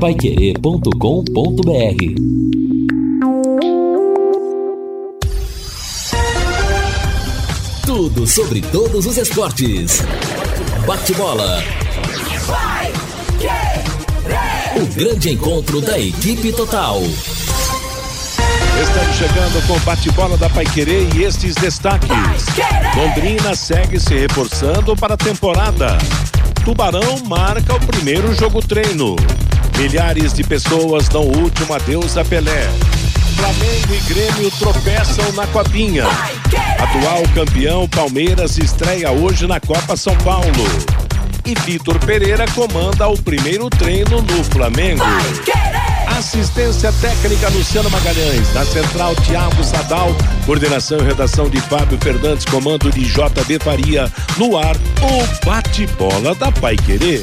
paiquerê.com.br Tudo sobre todos os esportes. Bate-bola. O grande encontro da equipe total. Estamos chegando com o bate-bola da Paiquerê e estes destaques. Londrina segue se reforçando para a temporada. Tubarão marca o primeiro jogo treino. Milhares de pessoas dão o último adeus a Pelé. Flamengo e Grêmio tropeçam na copinha. Atual campeão Palmeiras estreia hoje na Copa São Paulo. E Vitor Pereira comanda o primeiro treino no Flamengo. Assistência técnica Luciano Magalhães. Na central, Tiago Sadal. Coordenação e redação de Fábio Fernandes. Comando de JB Faria. No ar, o bate-bola da Pai Querer.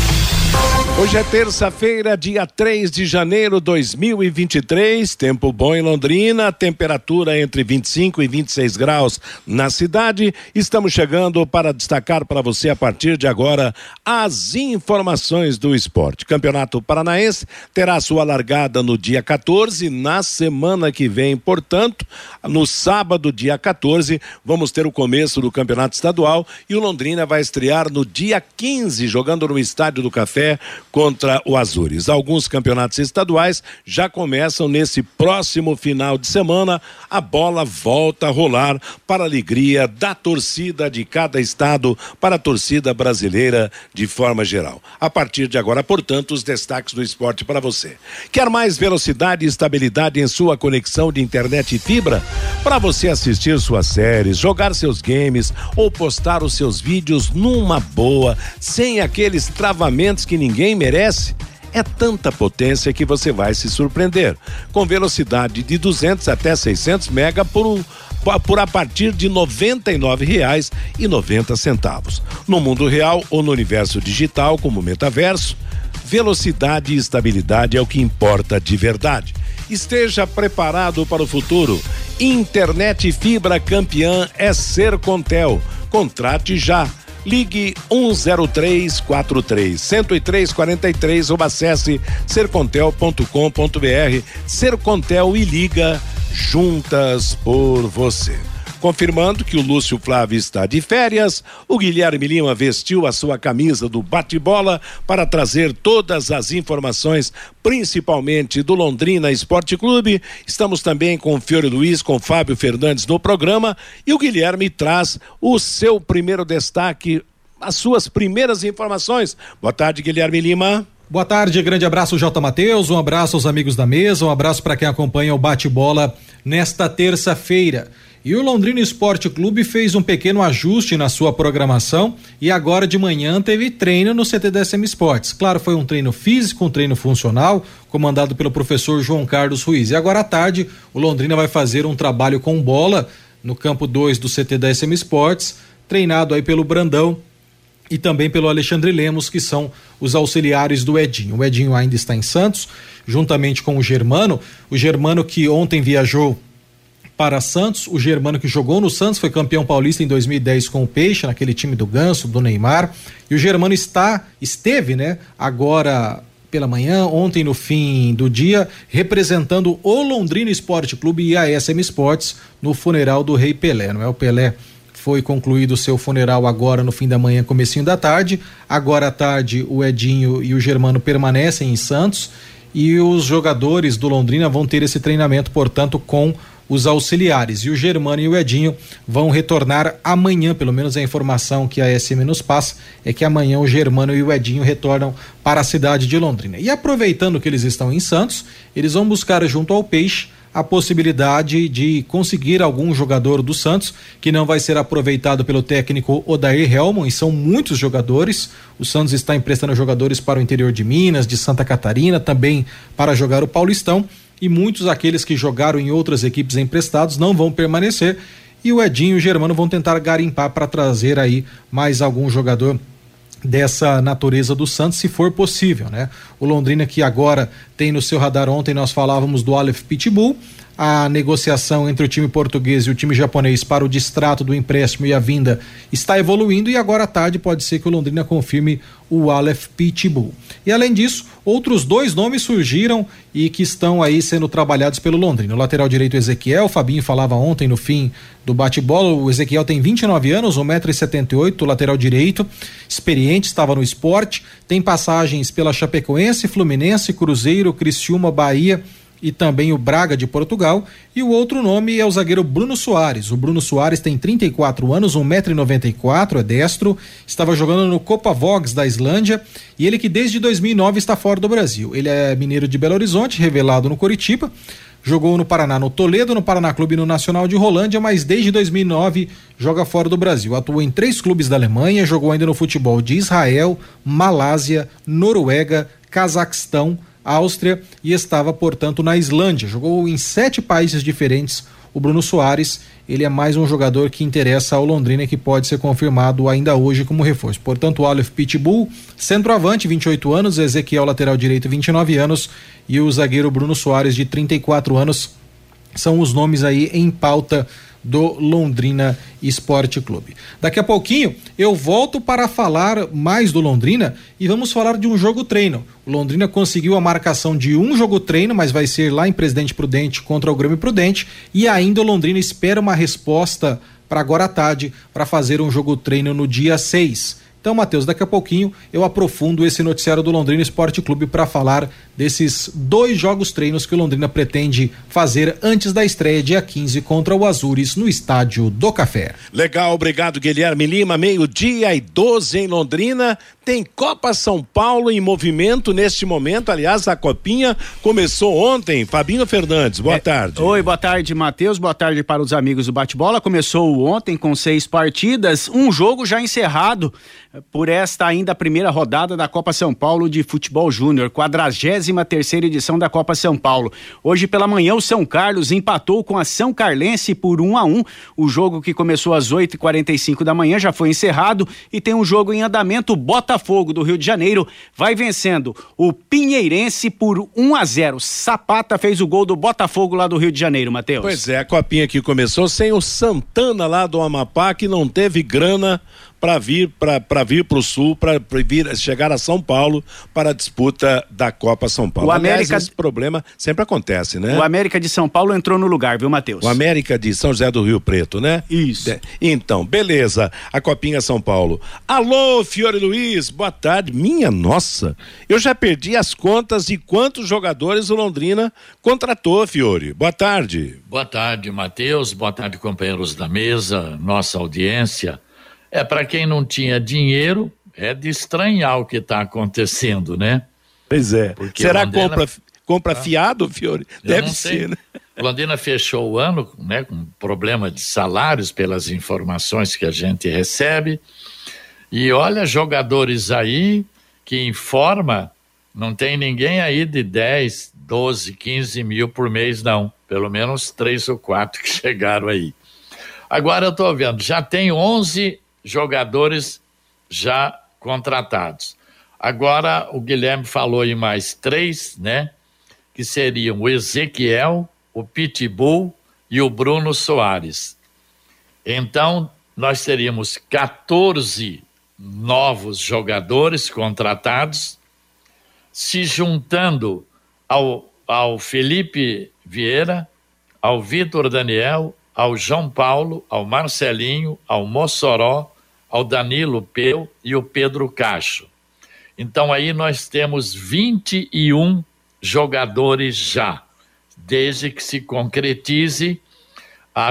Hoje é terça-feira, dia 3 de janeiro de 2023. Tempo bom em Londrina, temperatura entre 25 e 26 graus na cidade. Estamos chegando para destacar para você a partir de agora as informações do esporte. Campeonato Paranaense terá sua largada no dia 14, na semana que vem, portanto, no sábado, dia 14, vamos ter o começo do Campeonato Estadual e o Londrina vai estrear no dia 15, jogando no Estádio do Café contra o Azures. Alguns campeonatos estaduais já começam nesse próximo final de semana. A bola volta a rolar para a alegria da torcida de cada estado, para a torcida brasileira de forma geral. A partir de agora, portanto, os destaques do esporte para você. Quer mais velocidade e estabilidade em sua conexão de internet e fibra? Para você assistir suas séries, jogar seus games ou postar os seus vídeos numa boa, sem aqueles travamentos que ninguém merece? É tanta potência que você vai se surpreender. Com velocidade de 200 até 600 mega por um por a partir de R$ 99,90. No mundo real ou no universo digital, como metaverso, velocidade e estabilidade é o que importa de verdade. Esteja preparado para o futuro. Internet fibra campeã é Ser Contel. Contrate já Ligue 10343 10343 ou acesse sercontel.com.br. Sercontel e liga juntas por você. Confirmando que o Lúcio Flávio está de férias, o Guilherme Lima vestiu a sua camisa do bate-bola para trazer todas as informações, principalmente do Londrina Esporte Clube. Estamos também com o Fiore Luiz, com Fábio Fernandes no programa e o Guilherme traz o seu primeiro destaque, as suas primeiras informações. Boa tarde, Guilherme Lima. Boa tarde, grande abraço J. Matheus, um abraço aos amigos da mesa, um abraço para quem acompanha o bate-bola nesta terça-feira. E o Londrina Esporte Clube fez um pequeno ajuste na sua programação e agora de manhã teve treino no CT da SM Esportes. Claro, foi um treino físico, um treino funcional, comandado pelo professor João Carlos Ruiz. E agora à tarde, o Londrina vai fazer um trabalho com bola no campo 2 do CT da SM Esportes, treinado aí pelo Brandão e também pelo Alexandre Lemos, que são os auxiliares do Edinho. O Edinho ainda está em Santos, juntamente com o Germano. O Germano que ontem viajou para Santos. O Germano que jogou no Santos foi campeão paulista em 2010 com o Peixe, naquele time do Ganso, do Neymar. E o Germano está, esteve, né, agora pela manhã, ontem no fim do dia, representando o Londrina Esporte Clube e a SM Esportes no funeral do Rei Pelé, não é? O Pelé foi concluído o seu funeral agora no fim da manhã, comecinho da tarde. Agora à tarde, o Edinho e o Germano permanecem em Santos e os jogadores do Londrina vão ter esse treinamento, portanto, com os auxiliares. E o Germano e o Edinho vão retornar amanhã, pelo menos a informação que a SM nos passa é que amanhã o Germano e o Edinho retornam para a cidade de Londrina. E aproveitando que eles estão em Santos, eles vão buscar junto ao Peixe a possibilidade de conseguir algum jogador do Santos que não vai ser aproveitado pelo técnico Odair Helmon e são muitos jogadores. O Santos está emprestando jogadores para o interior de Minas, de Santa Catarina, também para jogar o Paulistão e muitos aqueles que jogaram em outras equipes emprestados não vão permanecer e o Edinho e o Germano vão tentar garimpar para trazer aí mais algum jogador dessa natureza do Santos, se for possível, né? O Londrina que agora tem no seu radar ontem nós falávamos do Aleph Pitbull, a negociação entre o time português e o time japonês para o distrato do empréstimo e a vinda está evoluindo e agora à tarde pode ser que o Londrina confirme o Aleph Pitbull. E além disso, outros dois nomes surgiram e que estão aí sendo trabalhados pelo Londrina. O lateral direito Ezequiel, o Fabinho falava ontem no fim do bate-bola, o Ezequiel tem 29 anos, 1,78m, lateral direito, experiente, estava no esporte, tem passagens pela Chapecoense, Fluminense, Cruzeiro, Criciúma, Bahia e também o Braga de Portugal. E o outro nome é o zagueiro Bruno Soares. O Bruno Soares tem 34 anos, 1,94m, é destro, estava jogando no Copa Vogs da Islândia e ele que desde 2009 está fora do Brasil. Ele é mineiro de Belo Horizonte, revelado no Coritiba. Jogou no Paraná no Toledo, no Paraná Clube no Nacional de Rolândia, mas desde 2009 joga fora do Brasil. Atuou em três clubes da Alemanha, jogou ainda no futebol de Israel, Malásia, Noruega, Cazaquistão, Áustria e estava, portanto, na Islândia. Jogou em sete países diferentes. O Bruno Soares, ele é mais um jogador que interessa ao Londrina que pode ser confirmado ainda hoje como reforço. Portanto, o Aleph Pitbull, centroavante, 28 anos, Ezequiel, lateral direito, 29 anos, e o zagueiro Bruno Soares, de 34 anos, são os nomes aí em pauta do Londrina Esporte Clube. Daqui a pouquinho eu volto para falar mais do Londrina e vamos falar de um jogo treino. O Londrina conseguiu a marcação de um jogo treino, mas vai ser lá em Presidente Prudente contra o Grêmio Prudente e ainda o Londrina espera uma resposta para agora à tarde para fazer um jogo treino no dia 6. Então, Matheus, daqui a pouquinho eu aprofundo esse noticiário do Londrina Esporte Clube para falar desses dois jogos treinos que o Londrina pretende fazer antes da estreia dia 15 contra o Azures no estádio do Café. Legal, obrigado Guilherme Lima, meio-dia e 12 em Londrina. Tem Copa São Paulo em movimento neste momento. Aliás, a copinha começou ontem. Fabinho Fernandes, boa é, tarde. Oi, boa tarde, Matheus. Boa tarde para os amigos do bate-bola. Começou ontem com seis partidas, um jogo já encerrado por esta ainda primeira rodada da Copa São Paulo de Futebol Júnior, 43 terceira edição da Copa São Paulo. Hoje pela manhã o São Carlos empatou com a São Carlense por 1 um a 1. Um. O jogo que começou às 8h45 da manhã já foi encerrado e tem um jogo em andamento. Botafogo do Rio de Janeiro vai vencendo o Pinheirense por 1 um a 0. Sapata fez o gol do Botafogo lá do Rio de Janeiro, Matheus. Pois é, a copinha que começou sem o Santana lá do Amapá que não teve grana para vir para vir para o sul, para vir chegar a São Paulo para a disputa da Copa São Paulo. O América Aliás, esse problema sempre acontece, né? O América de São Paulo entrou no lugar, viu, Matheus? O América de São José do Rio Preto, né? Isso. Então, beleza. A Copinha São Paulo. Alô, Fiore Luiz, boa tarde. Minha nossa, eu já perdi as contas de quantos jogadores o Londrina contratou, Fiore. Boa tarde. Boa tarde, Matheus. Boa tarde, companheiros da mesa, nossa audiência. É, para quem não tinha dinheiro, é de estranhar o que está acontecendo, né? Pois é. Porque Será Londrina... compra, compra ah, fiado, Fiore? Deve ser, né? Londrina fechou o ano né, com problema de salários, pelas informações que a gente recebe. E olha, jogadores aí que em forma não tem ninguém aí de 10, 12, 15 mil por mês, não. Pelo menos três ou quatro que chegaram aí. Agora eu estou vendo, já tem 11 jogadores já contratados. Agora o Guilherme falou em mais três, né? Que seriam o Ezequiel, o Pitbull e o Bruno Soares. Então, nós teríamos 14 novos jogadores contratados, se juntando ao, ao Felipe Vieira, ao Vitor Daniel, ao João Paulo, ao Marcelinho, ao Mossoró, ao Danilo Peu e o Pedro Cacho. Então aí nós temos 21 jogadores já, desde que se concretize a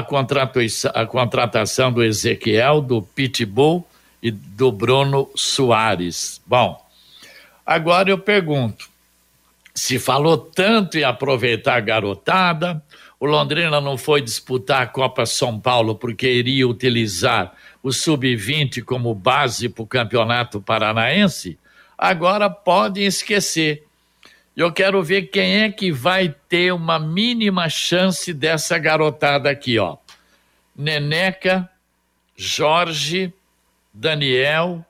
a contratação do Ezequiel, do Pitbull e do Bruno Soares. Bom, agora eu pergunto, se falou tanto em aproveitar a garotada, o Londrina não foi disputar a Copa São Paulo porque iria utilizar o Sub-20 como base para o Campeonato Paranaense. Agora podem esquecer. Eu quero ver quem é que vai ter uma mínima chance dessa garotada aqui, ó. Neneca, Jorge, Daniel,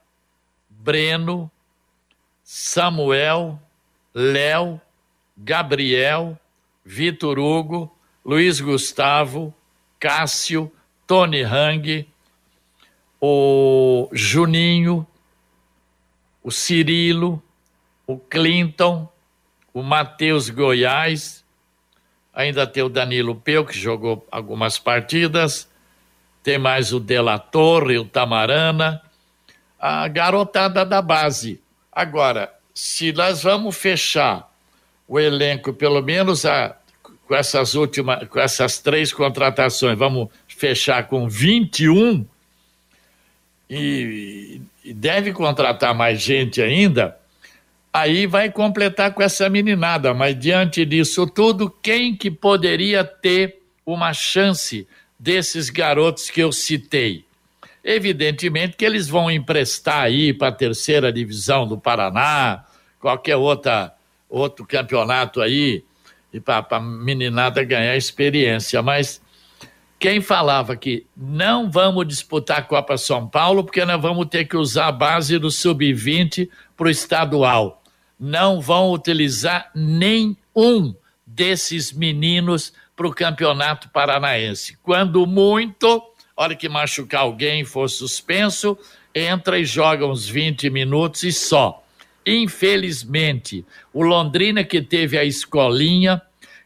Breno, Samuel, Léo, Gabriel, Vitor Hugo, Luiz Gustavo, Cássio, Tony Hang, o Juninho, o Cirilo, o Clinton, o Matheus Goiás, ainda tem o Danilo Peu, que jogou algumas partidas, tem mais o Dela Torre, o Tamarana, a garotada da base. Agora, se nós vamos fechar o elenco, pelo menos a, com essas últimas, com essas três contratações, vamos fechar com 21 e, e deve contratar mais gente ainda, aí vai completar com essa meninada, mas diante disso tudo, quem que poderia ter uma chance desses garotos que eu citei? Evidentemente que eles vão emprestar aí para a terceira divisão do Paraná, qualquer outra, outro campeonato aí, e para a meninada ganhar experiência. Mas quem falava que não vamos disputar a Copa São Paulo porque nós vamos ter que usar a base do sub-20 para o estadual. Não vão utilizar nenhum desses meninos para o campeonato paranaense. Quando muito, hora que machucar alguém for suspenso, entra e joga uns 20 minutos e só. Infelizmente, o Londrina que teve a escolinha,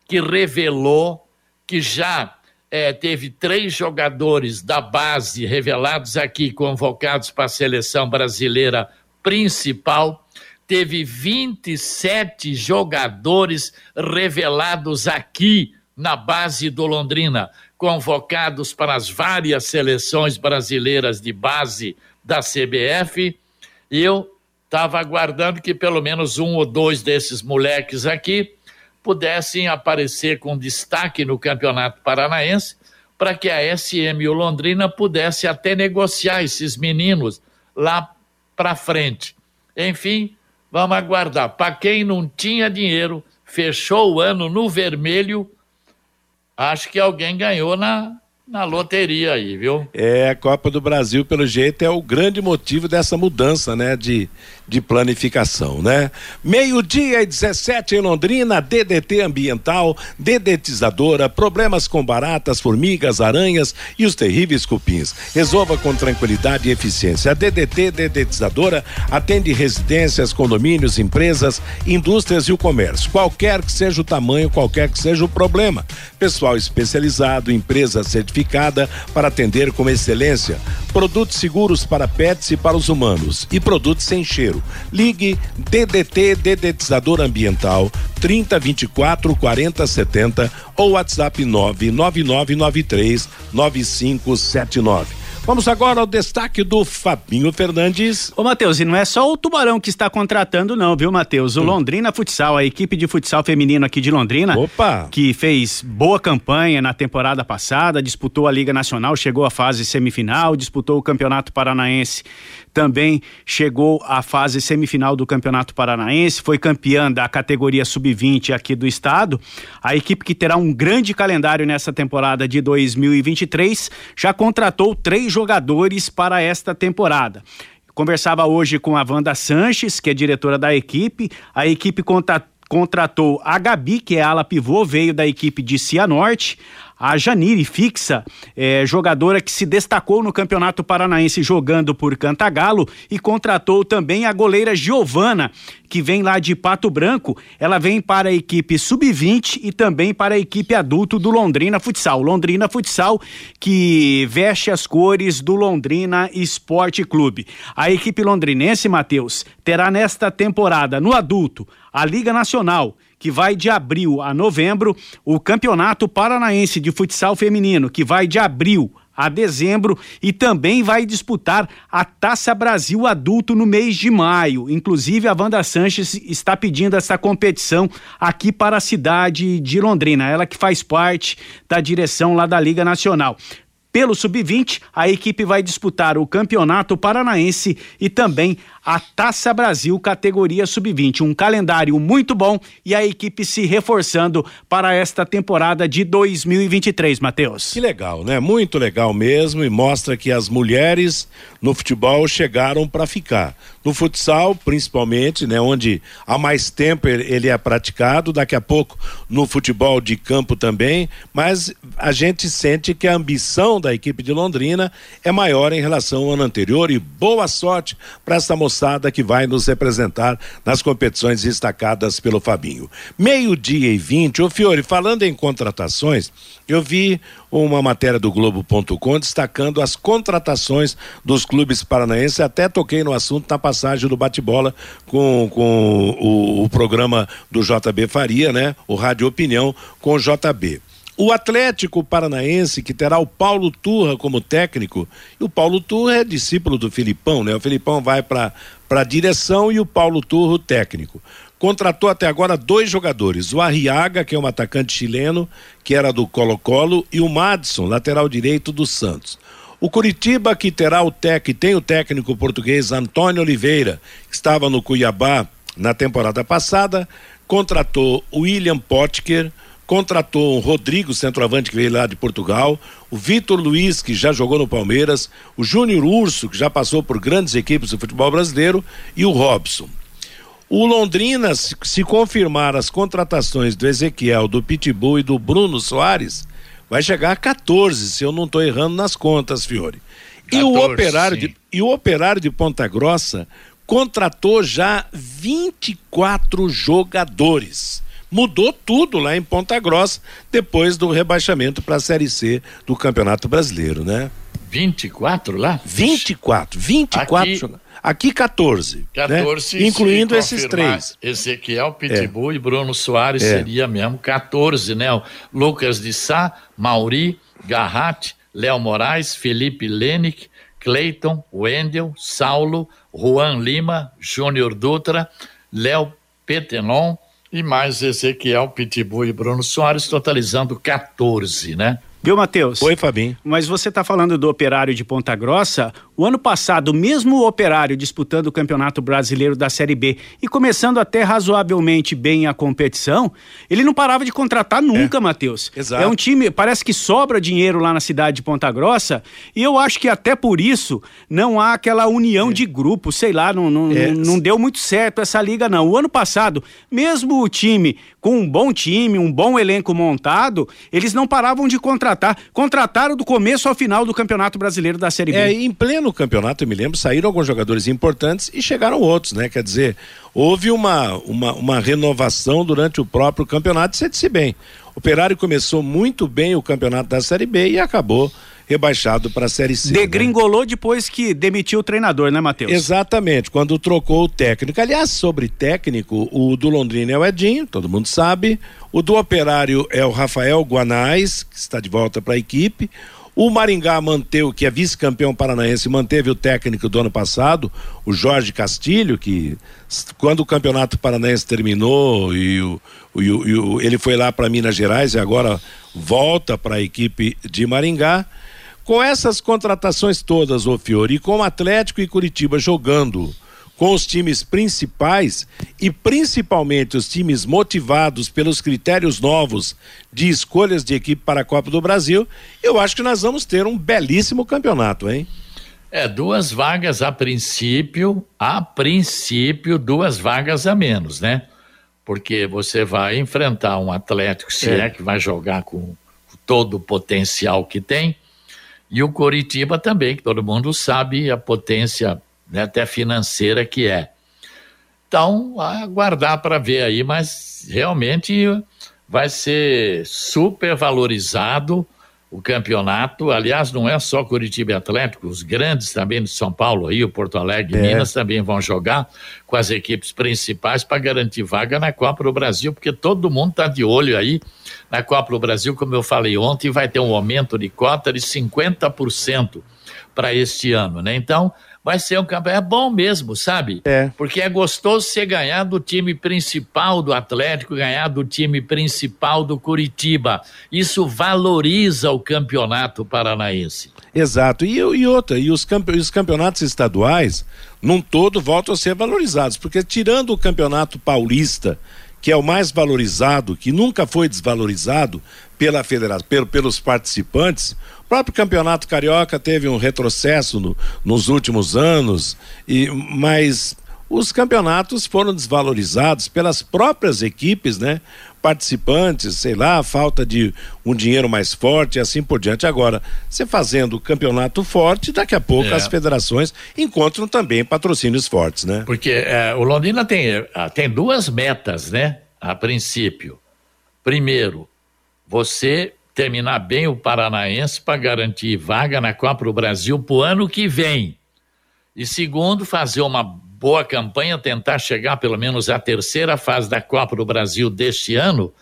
que revelou que já é, teve três jogadores da base revelados aqui, convocados para a seleção brasileira principal. Teve 27 jogadores revelados aqui na base do Londrina, convocados para as várias seleções brasileiras de base da CBF. E eu estava aguardando que pelo menos um ou dois desses moleques aqui pudessem aparecer com destaque no Campeonato Paranaense, para que a SM e o Londrina pudesse até negociar esses meninos lá para frente. Enfim, vamos aguardar. Para quem não tinha dinheiro, fechou o ano no vermelho, acho que alguém ganhou na, na loteria aí, viu? É, a Copa do Brasil, pelo jeito, é o grande motivo dessa mudança, né, de, de planificação, né? Meio-dia e 17 em Londrina, DDT ambiental, dedetizadora, problemas com baratas, formigas, aranhas e os terríveis cupins. Resolva com tranquilidade e eficiência. A DDT dedetizadora atende residências, condomínios, empresas, indústrias e o comércio. Qualquer que seja o tamanho, qualquer que seja o problema. Pessoal especializado, empresa certificada para atender com excelência. Produtos seguros para pets e para os humanos. E produtos sem cheiro. Ligue DDT Dedetizador Ambiental 30 24 40 70 ou WhatsApp 99993 9579. Vamos agora ao destaque do Fabinho Fernandes. Ô, Matheus, e não é só o Tubarão que está contratando, não, viu, Matheus? O hum. Londrina Futsal, a equipe de futsal feminino aqui de Londrina, Opa. que fez boa campanha na temporada passada, disputou a Liga Nacional, chegou à fase semifinal, disputou o Campeonato Paranaense também chegou à fase semifinal do Campeonato Paranaense, foi campeã da categoria sub-20 aqui do estado. A equipe que terá um grande calendário nessa temporada de 2023 já contratou três jogadores para esta temporada. Conversava hoje com a Wanda Sanches, que é diretora da equipe. A equipe contratou a Gabi, que é ala pivô, veio da equipe de Cianorte a Janire Fixa, é, jogadora que se destacou no Campeonato Paranaense jogando por Cantagalo e contratou também a goleira Giovana, que vem lá de Pato Branco. Ela vem para a equipe sub-20 e também para a equipe adulto do Londrina Futsal. Londrina Futsal que veste as cores do Londrina Esporte Clube. A equipe londrinense, Matheus, terá nesta temporada no adulto a Liga Nacional que vai de abril a novembro, o Campeonato Paranaense de Futsal Feminino, que vai de abril a dezembro e também vai disputar a Taça Brasil Adulto no mês de maio. Inclusive, a Wanda Sanches está pedindo essa competição aqui para a cidade de Londrina, ela que faz parte da direção lá da Liga Nacional. Pelo Sub-20, a equipe vai disputar o Campeonato Paranaense e também a Taça Brasil categoria sub-20. Um calendário muito bom e a equipe se reforçando para esta temporada de 2023, Matheus. Que legal, né? Muito legal mesmo e mostra que as mulheres no futebol chegaram para ficar. No futsal, principalmente, né, onde há mais tempo ele é praticado, daqui a pouco no futebol de campo também, mas a gente sente que a ambição da equipe de Londrina é maior em relação ao ano anterior e boa sorte para essa moçada que vai nos representar nas competições destacadas pelo Fabinho. Meio-dia e vinte, ô Fiore, falando em contratações, eu vi uma matéria do Globo.com destacando as contratações dos clubes paranaenses. Até toquei no assunto na passagem do bate-bola com, com o, o programa do JB Faria, né? O Rádio Opinião com o JB. O Atlético Paranaense, que terá o Paulo Turra como técnico, e o Paulo Turra é discípulo do Filipão, né? O Filipão vai para a direção e o Paulo Turra o técnico contratou até agora dois jogadores, o Arriaga, que é um atacante chileno, que era do Colo-Colo, e o Madison, lateral direito do Santos. O Curitiba, que terá o técnico, tem o técnico português Antônio Oliveira, que estava no Cuiabá na temporada passada, contratou o William Potker, contratou o Rodrigo, centroavante que veio lá de Portugal, o Vitor Luiz, que já jogou no Palmeiras, o Júnior Urso, que já passou por grandes equipes do futebol brasileiro, e o Robson. O Londrina, se, confirmar as contratações do Ezequiel, do Pitbull e do Bruno Soares, vai chegar a 14, se eu não estou errando nas contas, Fiore. 14, e o operário de, e o operário de Ponta Grossa contratou já 24 jogadores. Mudou tudo lá em Ponta Grossa depois do rebaixamento para a Série C do Campeonato Brasileiro, né? 24 lá? 24, 24 Aqui... Aqui 14. 14, né? incluindo esses três. Ezequiel, Pitbull é. e Bruno Soares é. seria mesmo 14, né? Lucas de Sá, Mauri, Garratti, Léo Moraes, Felipe Lenick, Cleiton, Wendel, Saulo, Juan Lima, Júnior Dutra, Léo Petenon e mais Ezequiel, Pitbull e Bruno Soares, totalizando 14, né? Viu, Matheus? Oi, Fabinho. Mas você está falando do operário de Ponta Grossa. O ano passado, mesmo o operário disputando o Campeonato Brasileiro da Série B e começando até razoavelmente bem a competição, ele não parava de contratar nunca, é. Matheus. Exato. É um time, parece que sobra dinheiro lá na cidade de Ponta Grossa e eu acho que até por isso não há aquela união é. de grupo, sei lá, não, não, é. não deu muito certo essa liga, não. O ano passado, mesmo o time com um bom time, um bom elenco montado, eles não paravam de contratar. Contrataram do começo ao final do Campeonato Brasileiro da Série B. É, em pleno campeonato, eu me lembro, saíram alguns jogadores importantes e chegaram outros, né? Quer dizer, houve uma, uma, uma renovação durante o próprio campeonato, você disse bem. O Operário começou muito bem o campeonato da Série B e acabou rebaixado para a Série C. Né? Degringolou né? depois que demitiu o treinador, né, Matheus? Exatamente, quando trocou o técnico. Aliás, sobre técnico, o do Londrina é o Edinho, todo mundo sabe. O do Operário é o Rafael Guanais, que está de volta para a equipe. O Maringá manteve, que é vice-campeão paranaense, manteve o técnico do ano passado, o Jorge Castilho, que quando o campeonato paranaense terminou e, o, e o, e o ele foi lá para Minas Gerais e agora volta para a equipe de Maringá. Com essas contratações todas, ô Fiore, e com o Atlético e Curitiba jogando com os times principais e principalmente os times motivados pelos critérios novos de escolhas de equipe para a Copa do Brasil, eu acho que nós vamos ter um belíssimo campeonato, hein? É, duas vagas a princípio, a princípio, duas vagas a menos, né? Porque você vai enfrentar um Atlético, se é, é que vai jogar com todo o potencial que tem, e o Coritiba também, que todo mundo sabe a potência né, até financeira que é. Então, aguardar para ver aí, mas realmente vai ser super valorizado o campeonato. Aliás, não é só Curitiba e Atlético, os grandes também de São Paulo, Rio, Porto Alegre, é. Minas também vão jogar com as equipes principais para garantir vaga na Copa do Brasil, porque todo mundo está de olho aí na Copa do Brasil, como eu falei ontem, vai ter um aumento de cota de 50% para este ano, né? Então, vai ser um campeonato. É bom mesmo, sabe? É. Porque é gostoso você ganhar do time principal do Atlético, ganhar do time principal do Curitiba. Isso valoriza o campeonato paranaense. Exato. E, e outra, e os, campe, os campeonatos estaduais, num todo, voltam a ser valorizados. Porque tirando o campeonato paulista, que é o mais valorizado, que nunca foi desvalorizado pela federação, pelo, pelos participantes. O próprio campeonato carioca teve um retrocesso no, nos últimos anos, e mas os campeonatos foram desvalorizados pelas próprias equipes, né? Participantes, sei lá, falta de um dinheiro mais forte e assim por diante. Agora, você fazendo o campeonato forte, daqui a pouco é. as federações encontram também patrocínios fortes, né? Porque é, o Londrina tem, é, tem duas metas, né? A princípio. Primeiro, você terminar bem o Paranaense para garantir vaga na Copa do Brasil para o ano que vem. E segundo, fazer uma boa campanha, tentar chegar pelo menos à terceira fase da Copa do Brasil deste ano,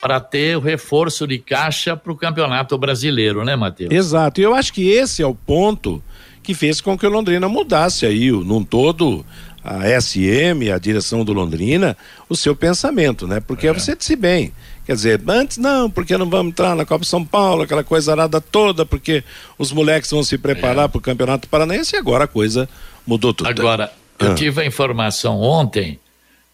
para ter o reforço de caixa para o Campeonato Brasileiro, né, Matheus? Exato. E eu acho que esse é o ponto que fez com que o Londrina mudasse aí, num todo, a SM, a direção do Londrina, o seu pensamento, né? Porque é. você disse bem. Quer dizer, antes não, porque não vamos entrar na Copa São Paulo, aquela coisa arada toda, porque os moleques vão se preparar é. para o Campeonato Paranaense e agora a coisa mudou tudo. Agora, ah. eu tive a informação ontem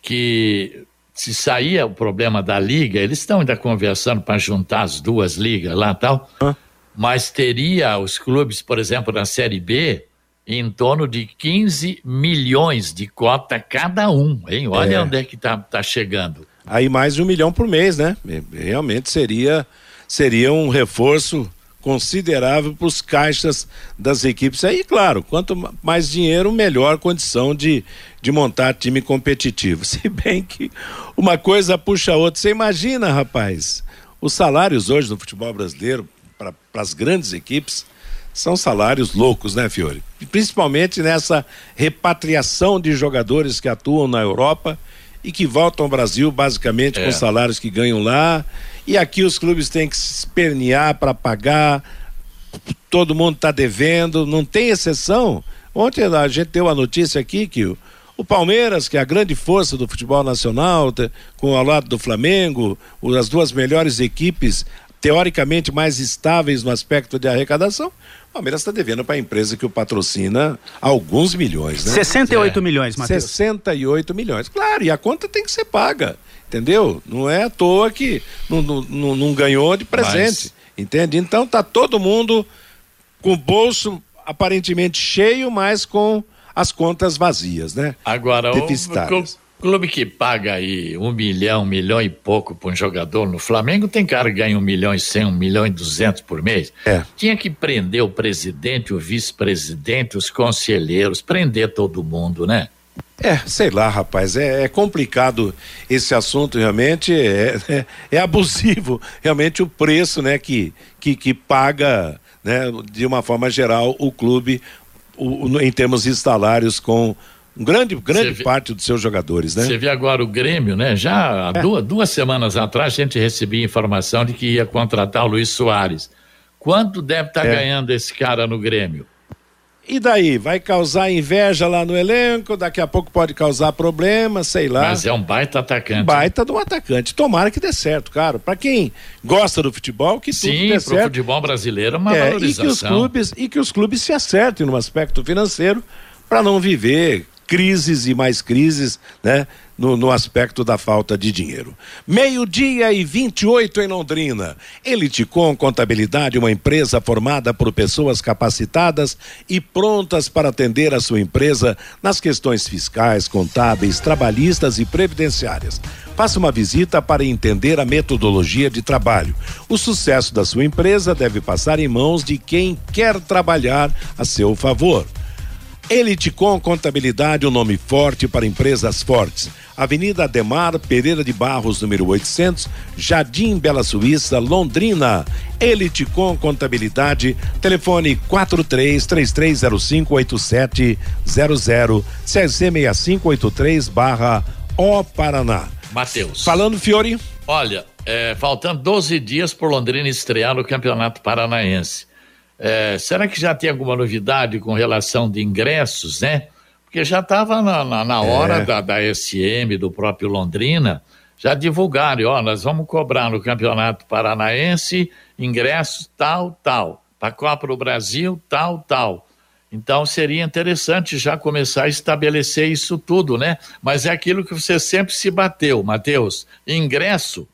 que se saía o problema da liga, eles estão ainda conversando para juntar as duas ligas lá tal, ah. mas teria os clubes, por exemplo, na Série B, em torno de 15 milhões de cota cada um, hein? Olha é. onde é que tá, tá chegando. Aí mais de um milhão por mês, né? Realmente seria, seria um reforço considerável para os caixas das equipes. Aí, claro, quanto mais dinheiro, melhor condição de, de montar time competitivo. Se bem que uma coisa puxa a outra. Você imagina, rapaz, os salários hoje no futebol brasileiro para as grandes equipes são salários loucos, né, Fiore? Principalmente nessa repatriação de jogadores que atuam na Europa e que voltam ao Brasil basicamente é. com salários que ganham lá. E aqui os clubes têm que se espernear para pagar, todo mundo está devendo, não tem exceção. Ontem a gente deu a notícia aqui que o, o Palmeiras, que é a grande força do futebol nacional, com ao lado do Flamengo, as duas melhores equipes teoricamente mais estáveis no aspecto de arrecadação, Palmeiras está devendo para a empresa que o patrocina alguns milhões, né? 68 é. milhões, Matheus. 68 milhões. Claro, e a conta tem que ser paga, entendeu? Não é à toa que não, não, não ganhou de presente, Mas... entende? Então tá todo mundo com o bolso aparentemente cheio, mas com as contas vazias, né? Agora, o, Clube que paga aí um milhão, um milhão e pouco para um jogador no Flamengo, tem cara que ganha um milhão e cem, um milhão e duzentos por mês. É. Tinha que prender o presidente, o vice-presidente, os conselheiros, prender todo mundo, né? É, sei lá, rapaz, é, é complicado esse assunto, realmente, é, é, é, abusivo, realmente o preço, né, que, que, que paga, né, de uma forma geral, o clube o, em termos de salários com um grande, grande parte dos seus jogadores, né? Você vê agora o Grêmio, né? Já é. duas, duas semanas atrás a gente recebia informação de que ia contratar o Luiz Soares. Quanto deve estar tá é. ganhando esse cara no Grêmio? E daí? Vai causar inveja lá no elenco, daqui a pouco pode causar problema, sei lá. Mas é um baita atacante. baita de um atacante. Tomara que dê certo, cara. Para quem gosta do futebol, que Sim, tudo dê certo. Sim, futebol brasileiro é uma é, valorização. E que, os clubes, e que os clubes se acertem no aspecto financeiro para não viver crises e mais crises, né? No, no, aspecto da falta de dinheiro. Meio-dia e 28 em Londrina. Eliticom Contabilidade, uma empresa formada por pessoas capacitadas e prontas para atender a sua empresa nas questões fiscais, contábeis, trabalhistas e previdenciárias. Faça uma visita para entender a metodologia de trabalho. O sucesso da sua empresa deve passar em mãos de quem quer trabalhar a seu favor. Eliticom Contabilidade, um nome forte para empresas fortes. Avenida Ademar Pereira de Barros, número 800, Jardim Bela Suíça, Londrina. Eliticom Contabilidade, telefone 4333058700, CZ 6583 barra O Paraná. Matheus. Falando, Fiore. Olha, é, faltando 12 dias por Londrina estrear no Campeonato Paranaense. É, será que já tem alguma novidade com relação de ingressos, né? Porque já estava na, na, na, hora é. da, da SM, do próprio Londrina, já divulgaram, ó, nós vamos cobrar no Campeonato Paranaense ingressos tal, tal, para a Copa do Brasil, tal, tal. Então seria interessante já começar a estabelecer isso tudo, né? Mas é aquilo que você sempre se bateu, Matheus. Ingresso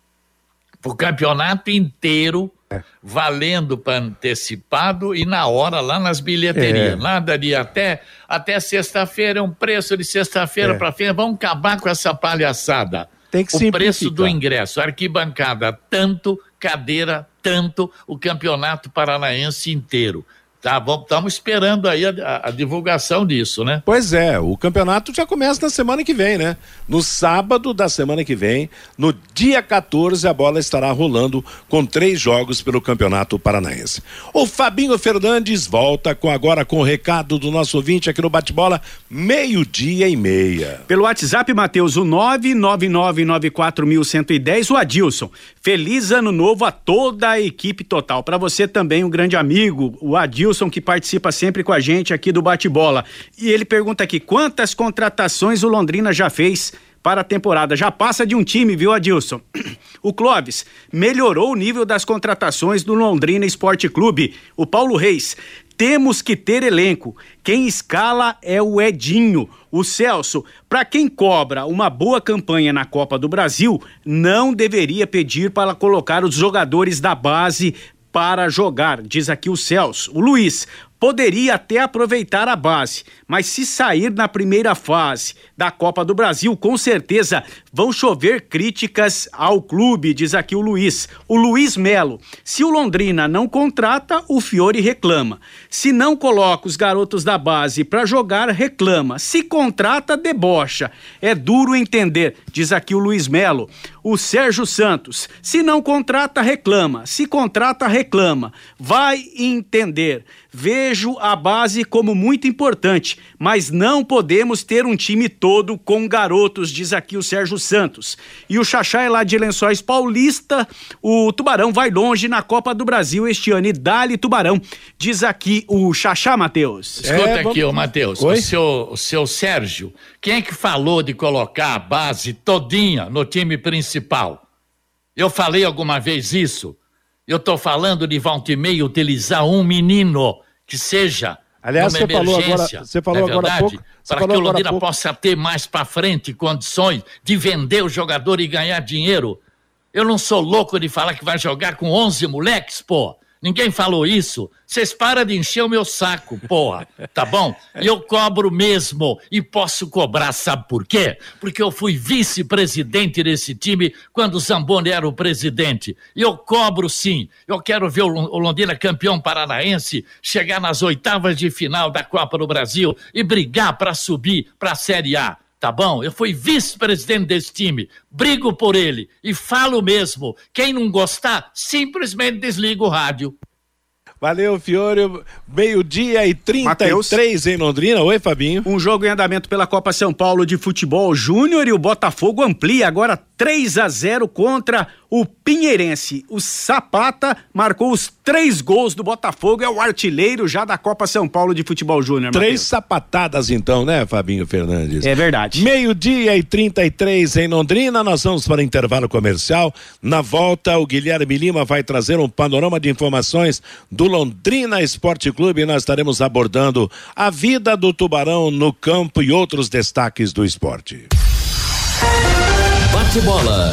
para o campeonato inteiro, é. valendo para antecipado e na hora lá nas bilheterias. É. Nada de até, até sexta-feira, é um preço de sexta-feira é. para frente. Vamos acabar com essa palhaçada. Tem que o preço do ingresso, arquibancada tanto, cadeira tanto, o campeonato paranaense inteiro. Tá, estamos esperando aí a, a, divulgação disso, né? Pois é, o campeonato já começa na semana que vem, né? No sábado da semana que vem, no dia 14, a bola estará rolando com três jogos pelo Campeonato Paranaense. O Fabinho Fernandes volta com agora com o recado do nosso ouvinte aqui no Bate-Bola, meio-dia e meia. Pelo WhatsApp, Matheus, o 99994110, o Adilson. Feliz ano novo a toda a equipe total. Para você também, um grande amigo, o Adilson Wilson, que participa sempre com a gente aqui do Bate-Bola. E ele pergunta aqui: quantas contratações o Londrina já fez para a temporada? Já passa de um time, viu, Adilson? O Clóvis melhorou o nível das contratações do Londrina Esporte Clube. O Paulo Reis. Temos que ter elenco. Quem escala é o Edinho. O Celso, para quem cobra uma boa campanha na Copa do Brasil, não deveria pedir para colocar os jogadores da base para jogar, diz aqui o Celso. O Luiz, poderia até aproveitar a base, mas se sair na primeira fase da Copa do Brasil, com certeza vão chover críticas ao clube, diz aqui o Luiz. O Luiz Melo, se o Londrina não contrata, o Fiore reclama. Se não coloca os garotos da base para jogar, reclama. Se contrata, debocha. É duro entender, diz aqui o Luiz Melo. O Sérgio Santos, se não contrata, reclama. Se contrata, reclama. Vai entender. Vejo a base como muito importante, mas não podemos ter um time todo com garotos, diz aqui o Sérgio Santos. E o Xaxá é lá de Lençóis Paulista. O Tubarão vai longe na Copa do Brasil este ano. E dali Tubarão, diz aqui o Xaxá, Matheus. Escuta é, aqui, ô Matheus. O seu, o seu Sérgio, quem é que falou de colocar a base todinha no time principal? Eu falei alguma vez isso? Eu estou falando de volta e meia utilizar um menino que seja Aliás, você falou agora, você falou é agora há pouco, para que o Londrina possa ter mais para frente condições de vender o jogador e ganhar dinheiro. Eu não sou louco de falar que vai jogar com 11 moleques, pô. Ninguém falou isso. Vocês param de encher o meu saco, porra. Tá bom? Eu cobro mesmo e posso cobrar, sabe por quê? Porque eu fui vice-presidente desse time quando o Zamboni era o presidente. Eu cobro sim. Eu quero ver o Londrina campeão paranaense chegar nas oitavas de final da Copa do Brasil e brigar para subir para a Série A tá bom? Eu fui vice-presidente desse time, brigo por ele e falo mesmo. Quem não gostar, simplesmente desliga o rádio. Valeu, Fiore. Meio-dia e 33 Mateus. em Londrina. Oi, Fabinho. Um jogo em andamento pela Copa São Paulo de Futebol Júnior e o Botafogo amplia agora 3 a 0 contra o Pinheirense. O Sapata marcou os três gols do Botafogo, é o artilheiro já da Copa São Paulo de Futebol Júnior. Três Mateus. sapatadas então, né, Fabinho Fernandes? É verdade. Meio-dia e 33 em Londrina, nós vamos para intervalo comercial. Na volta, o Guilherme Lima vai trazer um panorama de informações do Londrina Esporte Clube. Nós estaremos abordando a vida do Tubarão no campo e outros destaques do esporte. Bate bola.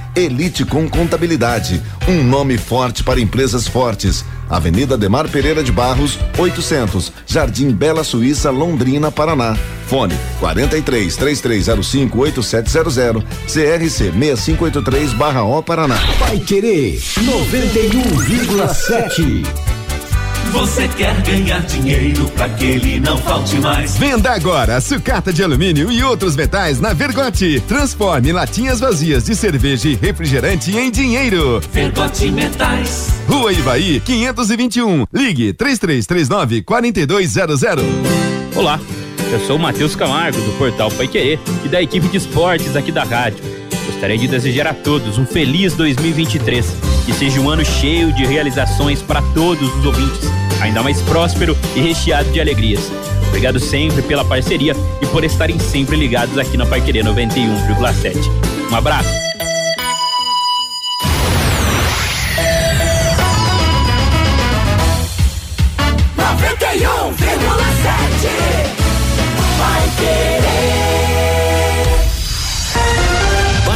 Elite com Contabilidade, um nome forte para empresas fortes. Avenida Demar Pereira de Barros, 800, Jardim Bela Suíça, Londrina, Paraná. Fone 43 3305 8700, CRC 6583/O Paraná. Vai querer 91,7. Você quer ganhar dinheiro para que ele não falte mais? Venda agora a sucata de alumínio e outros metais na Vergote. Transforme latinhas vazias de cerveja e refrigerante em dinheiro. Vergote Metais. Rua Ivaí, 521. Ligue 3339 4200. Olá, eu sou o Matheus Camargo do Portal Pai Querer e da equipe de esportes aqui da rádio. Gostaria de desejar a todos um feliz 2023. Que seja um ano cheio de realizações para todos os ouvintes, ainda mais próspero e recheado de alegrias. Obrigado sempre pela parceria e por estarem sempre ligados aqui na Paiquerê 91,7. Um abraço. Bate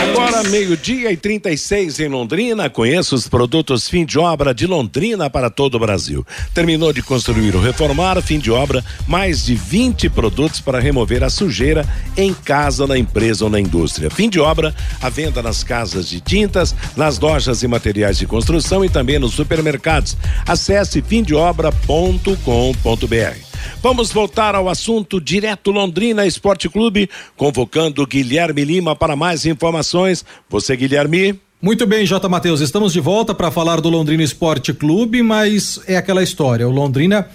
Agora, meio-dia e 36 em Londrina. Conheça os produtos fim de obra de Londrina para todo o Brasil. Terminou de construir ou reformar, fim de obra, mais de 20 produtos para remover a sujeira em casa, na empresa ou na indústria. Fim de obra, a venda nas casas de tintas, nas lojas e materiais de construção e também nos supermercados. Acesse fimdeobra.com.br. Vamos voltar ao assunto direto Londrina Esporte Clube, convocando Guilherme Lima para mais informações. Você, Guilherme? Muito bem, J. Matheus, estamos de volta para falar do Londrina Esporte Clube, mas é aquela história. O Londrina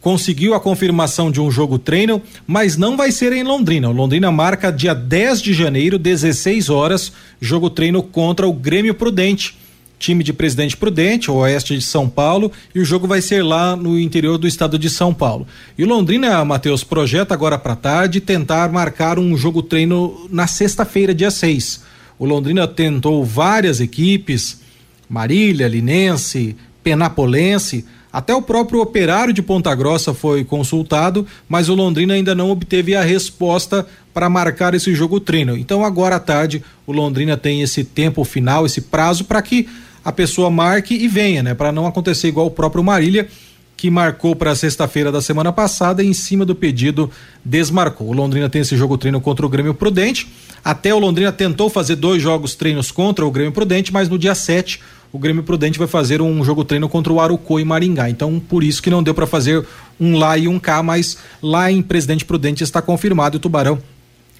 conseguiu a confirmação de um jogo treino, mas não vai ser em Londrina. O Londrina marca dia 10 de janeiro, 16 horas, jogo treino contra o Grêmio Prudente time de Presidente Prudente, oeste de São Paulo, e o jogo vai ser lá no interior do estado de São Paulo. E o Londrina, Matheus, projeta agora para tarde tentar marcar um jogo treino na sexta-feira, dia 6. O Londrina tentou várias equipes, Marília, Linense, Penapolense, até o próprio operário de Ponta Grossa foi consultado, mas o Londrina ainda não obteve a resposta para marcar esse jogo treino. Então agora à tarde o Londrina tem esse tempo final, esse prazo para que a pessoa marque e venha, né? Para não acontecer igual o próprio Marília, que marcou para sexta-feira da semana passada e em cima do pedido desmarcou. O Londrina tem esse jogo treino contra o Grêmio Prudente. Até o Londrina tentou fazer dois jogos treinos contra o Grêmio Prudente, mas no dia 7 o Grêmio Prudente vai fazer um jogo treino contra o Arucô e Maringá. Então, por isso que não deu para fazer um lá e um cá, mas lá em Presidente Prudente está confirmado e o Tubarão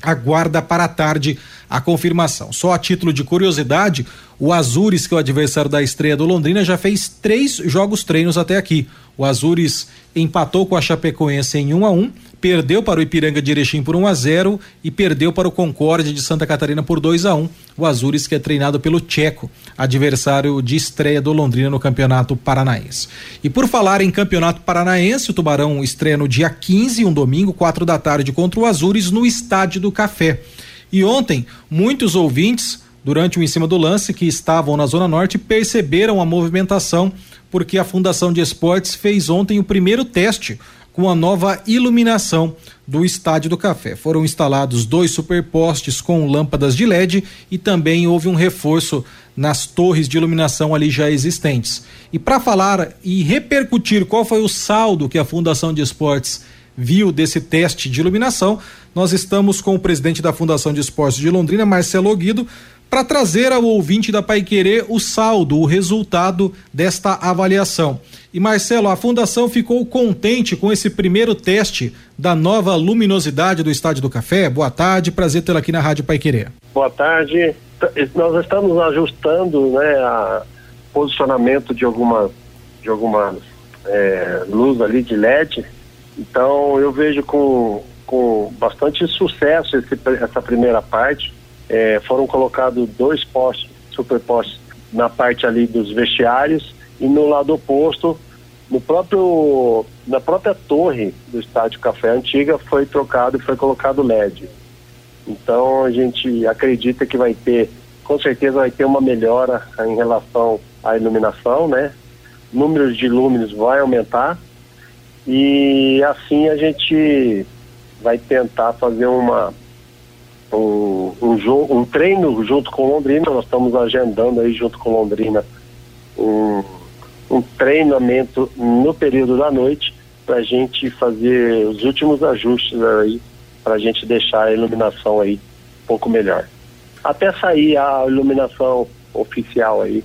aguarda para a tarde a confirmação. Só a título de curiosidade, o Azures, que é o adversário da estreia do Londrina, já fez três jogos treinos até aqui. O Azures empatou com a Chapecoense em 1 um a 1 um, perdeu para o Ipiranga de Erechim por 1 um a 0 e perdeu para o Concórdia de Santa Catarina por 2 a 1 O Azures, que é treinado pelo Tcheco, adversário de estreia do Londrina no Campeonato Paranaense. E por falar em Campeonato Paranaense, o Tubarão estreia no dia 15, um domingo, 4 da tarde, contra o Azures, no Estádio do Café. E ontem, muitos ouvintes, durante o em cima do lance, que estavam na Zona Norte, perceberam a movimentação, porque a Fundação de Esportes fez ontem o primeiro teste com a nova iluminação do Estádio do Café. Foram instalados dois superpostes com lâmpadas de LED e também houve um reforço nas torres de iluminação ali já existentes. E para falar e repercutir qual foi o saldo que a Fundação de Esportes viu desse teste de iluminação, nós estamos com o presidente da Fundação de Esportes de Londrina, Marcelo Guido, para trazer ao ouvinte da Pai Querer o saldo, o resultado desta avaliação. E Marcelo, a Fundação ficou contente com esse primeiro teste da nova luminosidade do Estádio do Café. Boa tarde, prazer tê-la aqui na Rádio Pai Querer. Boa tarde. Nós estamos ajustando né, posicionamento de alguma, de alguma é, luz ali de LED. Então eu vejo com, com bastante sucesso esse, essa primeira parte é, foram colocados dois postes, superpostos, na parte ali dos vestiários e no lado oposto no próprio, na própria torre do Estádio Café Antiga foi trocado e foi colocado LED. Então a gente acredita que vai ter, com certeza vai ter uma melhora em relação à iluminação, né? Números de lúminos vai aumentar e assim a gente vai tentar fazer uma um, um, treino junto com Londrina, nós estamos agendando aí junto com Londrina um, um treinamento no período da noite para a gente fazer os últimos ajustes aí, para a gente deixar a iluminação aí um pouco melhor. Até sair a iluminação oficial aí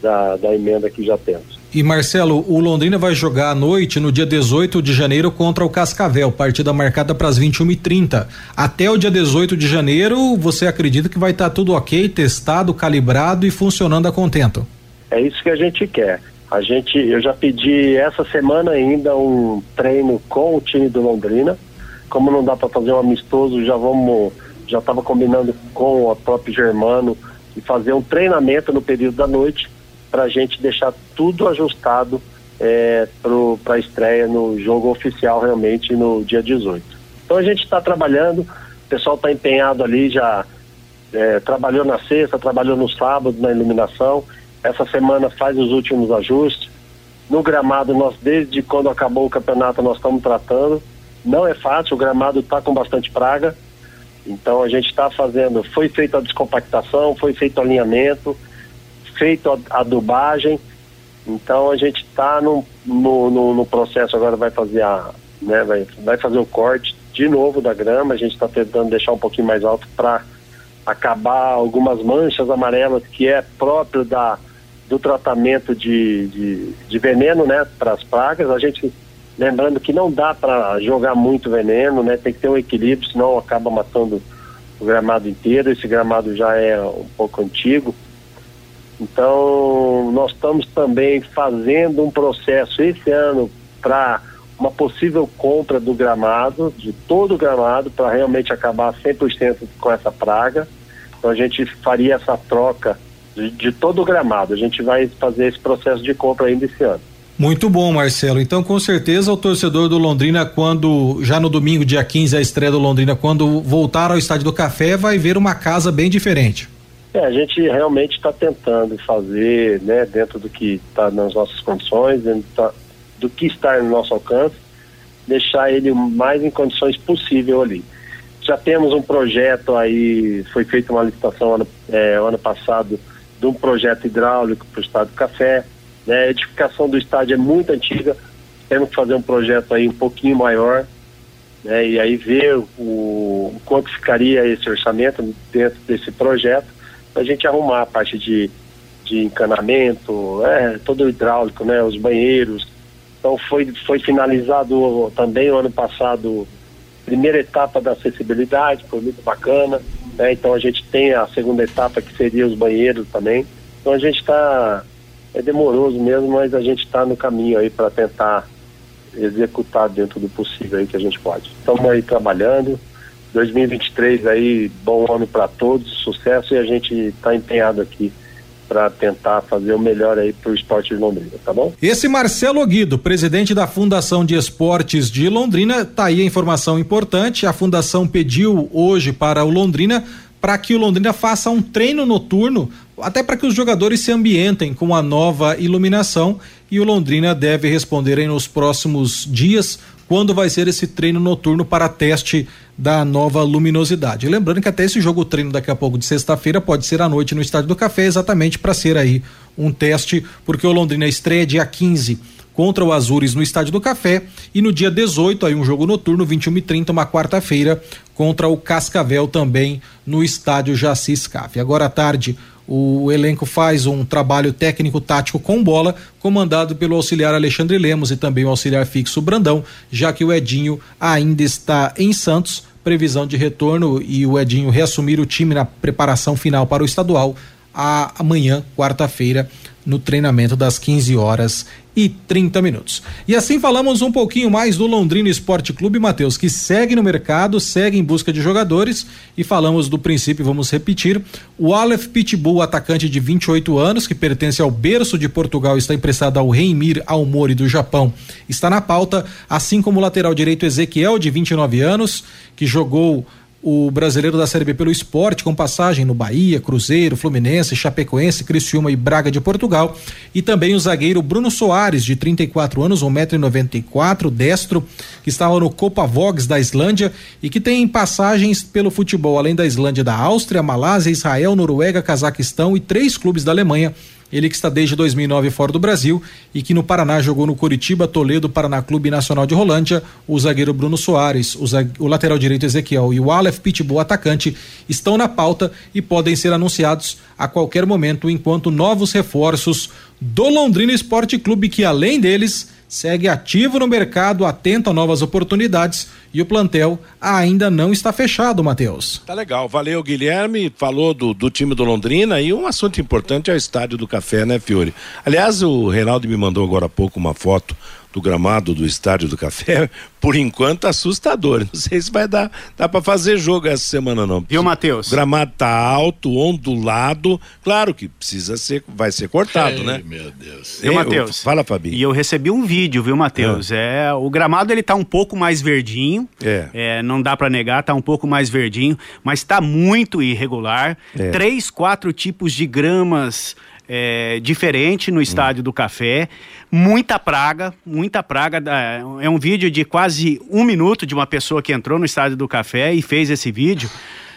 da, da emenda que já temos. E Marcelo, o Londrina vai jogar à noite, no dia 18 de janeiro, contra o Cascavel, partida marcada para as 21h30. Até o dia 18 de janeiro, você acredita que vai estar tá tudo ok, testado, calibrado e funcionando a contento? É isso que a gente quer. A gente, eu já pedi essa semana ainda um treino com o time do Londrina. Como não dá para fazer um amistoso, já vamos, já estava combinando com o próprio Germano e fazer um treinamento no período da noite para a gente deixar tudo ajustado é, para a estreia no jogo oficial realmente no dia 18. Então a gente está trabalhando, o pessoal está empenhado ali, já é, trabalhou na sexta, trabalhou no sábado na iluminação, essa semana faz os últimos ajustes. No gramado, nós desde quando acabou o campeonato nós estamos tratando. Não é fácil, o gramado está com bastante praga. Então a gente está fazendo, foi feita a descompactação, foi feito o alinhamento, feito a adubagem. Então a gente está no, no, no, processo agora vai fazer a, né, vai, vai fazer o corte de novo da grama. A gente está tentando deixar um pouquinho mais alto para acabar algumas manchas amarelas que é próprio da do tratamento de, de, de veneno, né, para as pragas. A gente lembrando que não dá para jogar muito veneno, né, tem que ter um equilíbrio, senão acaba matando o gramado inteiro. Esse gramado já é um pouco antigo. Então, nós estamos também fazendo um processo esse ano para uma possível compra do gramado, de todo o gramado, para realmente acabar 100% com essa praga. Então, a gente faria essa troca de, de todo o gramado. A gente vai fazer esse processo de compra ainda esse ano. Muito bom, Marcelo. Então, com certeza, o torcedor do Londrina, quando já no domingo, dia 15, a estreia do Londrina, quando voltar ao Estádio do Café, vai ver uma casa bem diferente. É, a gente realmente está tentando fazer, né, dentro do que está nas nossas condições, tá, do que está no nosso alcance, deixar ele o mais em condições possível ali. Já temos um projeto aí, foi feita uma licitação ano, é, ano passado de um projeto hidráulico para o Estado do Café. Né? A edificação do estádio é muito antiga, temos que fazer um projeto aí um pouquinho maior, né? e aí ver o, o quanto ficaria esse orçamento dentro desse projeto a gente arrumar a parte de, de encanamento, é, todo o hidráulico, né, os banheiros. Então foi, foi finalizado também o ano passado primeira etapa da acessibilidade, foi muito bacana. Né? Então a gente tem a segunda etapa que seria os banheiros também. Então a gente está é demoroso mesmo, mas a gente está no caminho aí para tentar executar dentro do possível aí que a gente pode. Estamos aí trabalhando. 2023 aí, bom ano para todos, sucesso e a gente está empenhado aqui para tentar fazer o melhor aí para o esporte de Londrina, tá bom? Esse Marcelo Guido, presidente da Fundação de Esportes de Londrina, tá aí a informação importante. A fundação pediu hoje para o Londrina para que o Londrina faça um treino noturno, até para que os jogadores se ambientem com a nova iluminação. E o Londrina deve responder aí nos próximos dias quando vai ser esse treino noturno para teste da nova luminosidade. Lembrando que até esse jogo treino daqui a pouco de sexta-feira pode ser à noite no Estádio do Café, exatamente para ser aí um teste, porque o Londrina estreia dia 15 contra o Azures no Estádio do Café e no dia 18 aí um jogo noturno 21 e 30 uma quarta-feira contra o Cascavel também no Estádio Jaci Scaf. Agora à tarde o elenco faz um trabalho técnico tático com bola, comandado pelo auxiliar Alexandre Lemos e também o auxiliar fixo Brandão, já que o Edinho ainda está em Santos. Previsão de retorno e o Edinho reassumir o time na preparação final para o estadual a, amanhã, quarta-feira, no treinamento das 15 horas e 30 minutos. E assim falamos um pouquinho mais do Londrina Esporte Clube, Matheus, que segue no mercado, segue em busca de jogadores e falamos do princípio, vamos repetir. O Aleph Pitbull, atacante de 28 anos, que pertence ao berço de Portugal, está emprestado ao Reimir Aomori do Japão, está na pauta, assim como o lateral direito Ezequiel, de 29 anos, que jogou o brasileiro da Série B pelo esporte, com passagem no Bahia, Cruzeiro, Fluminense, Chapecoense, Criciúma e Braga de Portugal. E também o zagueiro Bruno Soares, de 34 anos, 1,94m, destro, que estava no Copa Vogs da Islândia e que tem passagens pelo futebol, além da Islândia, da Áustria, Malásia, Israel, Noruega, Cazaquistão e três clubes da Alemanha ele que está desde 2009 fora do Brasil e que no Paraná jogou no Curitiba, Toledo, Paraná Clube Nacional de Rolândia. O zagueiro Bruno Soares, o, zague... o lateral direito Ezequiel e o Aleph Pitbull, atacante, estão na pauta e podem ser anunciados a qualquer momento enquanto novos reforços do Londrina Esporte Clube, que além deles segue ativo no mercado, atento a novas oportunidades e o plantel ainda não está fechado, Matheus. Tá legal, valeu Guilherme, falou do, do time do Londrina e um assunto importante é o estádio do Café, né, Fiore? Aliás, o Reinaldo me mandou agora há pouco uma foto do gramado do Estádio do Café, por enquanto assustador. Não sei se vai dar, dá para fazer jogo essa semana não. Viu, Matheus? O gramado tá alto, ondulado, claro que precisa ser, vai ser cortado, Ei, né? Meu Deus. Viu, Matheus? Fala, Fabi. E eu recebi um vídeo, viu, Matheus? É. o gramado ele tá um pouco mais verdinho. É. É, não dá para negar, tá um pouco mais verdinho, mas tá muito irregular. É. Três, quatro tipos de gramas é, diferente no estádio do Café. Muita praga, muita praga. É um vídeo de quase um minuto de uma pessoa que entrou no estádio do Café e fez esse vídeo.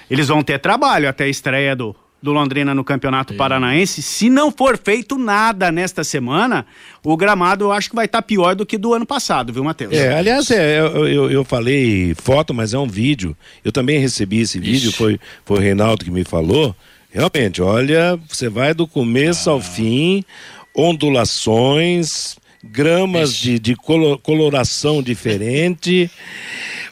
Eles vão ter trabalho até a estreia do, do Londrina no Campeonato Paranaense. Se não for feito nada nesta semana, o gramado eu acho que vai estar pior do que do ano passado, viu, Matheus? É, aliás, é, eu, eu, eu falei foto, mas é um vídeo. Eu também recebi esse vídeo, foi, foi o Reinaldo que me falou. Realmente, olha, você vai do começo ao fim, ondulações, gramas de, de colo- coloração diferente,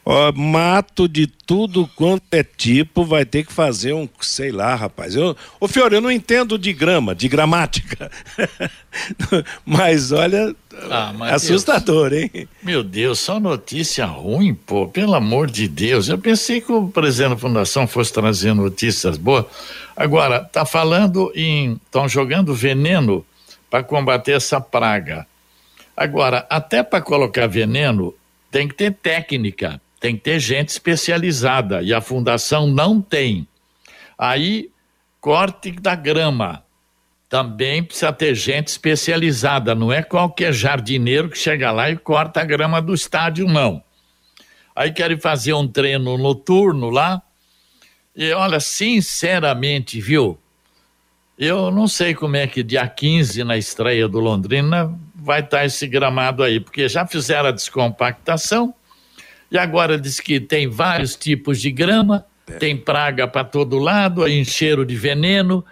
ó, mato de tudo quanto é tipo, vai ter que fazer um, sei lá, rapaz. Eu, ô Fiore, eu não entendo de grama, de gramática. mas olha, Ah, Matheus. assustador, hein? Meu Deus, só notícia ruim, pô, pelo amor de Deus. Eu pensei que o presidente da fundação fosse trazer notícias boas. Agora, tá falando em. estão jogando veneno para combater essa praga. Agora, até para colocar veneno, tem que ter técnica, tem que ter gente especializada, e a fundação não tem. Aí, corte da grama. Também precisa ter gente especializada, não é qualquer jardineiro que chega lá e corta a grama do estádio, não. Aí querem fazer um treino noturno lá. E olha, sinceramente, viu? Eu não sei como é que dia 15, na estreia do Londrina, vai estar esse gramado aí, porque já fizeram a descompactação e agora diz que tem vários tipos de grama, tem praga para todo lado, aí cheiro de veneno.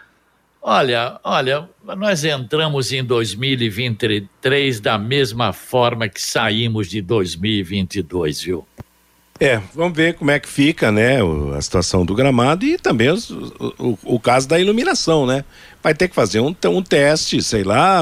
Olha, olha, nós entramos em 2023 da mesma forma que saímos de 2022, viu? É, vamos ver como é que fica, né, a situação do gramado e também o, o- caso da iluminação, né? Vai ter que fazer um, um teste, sei lá,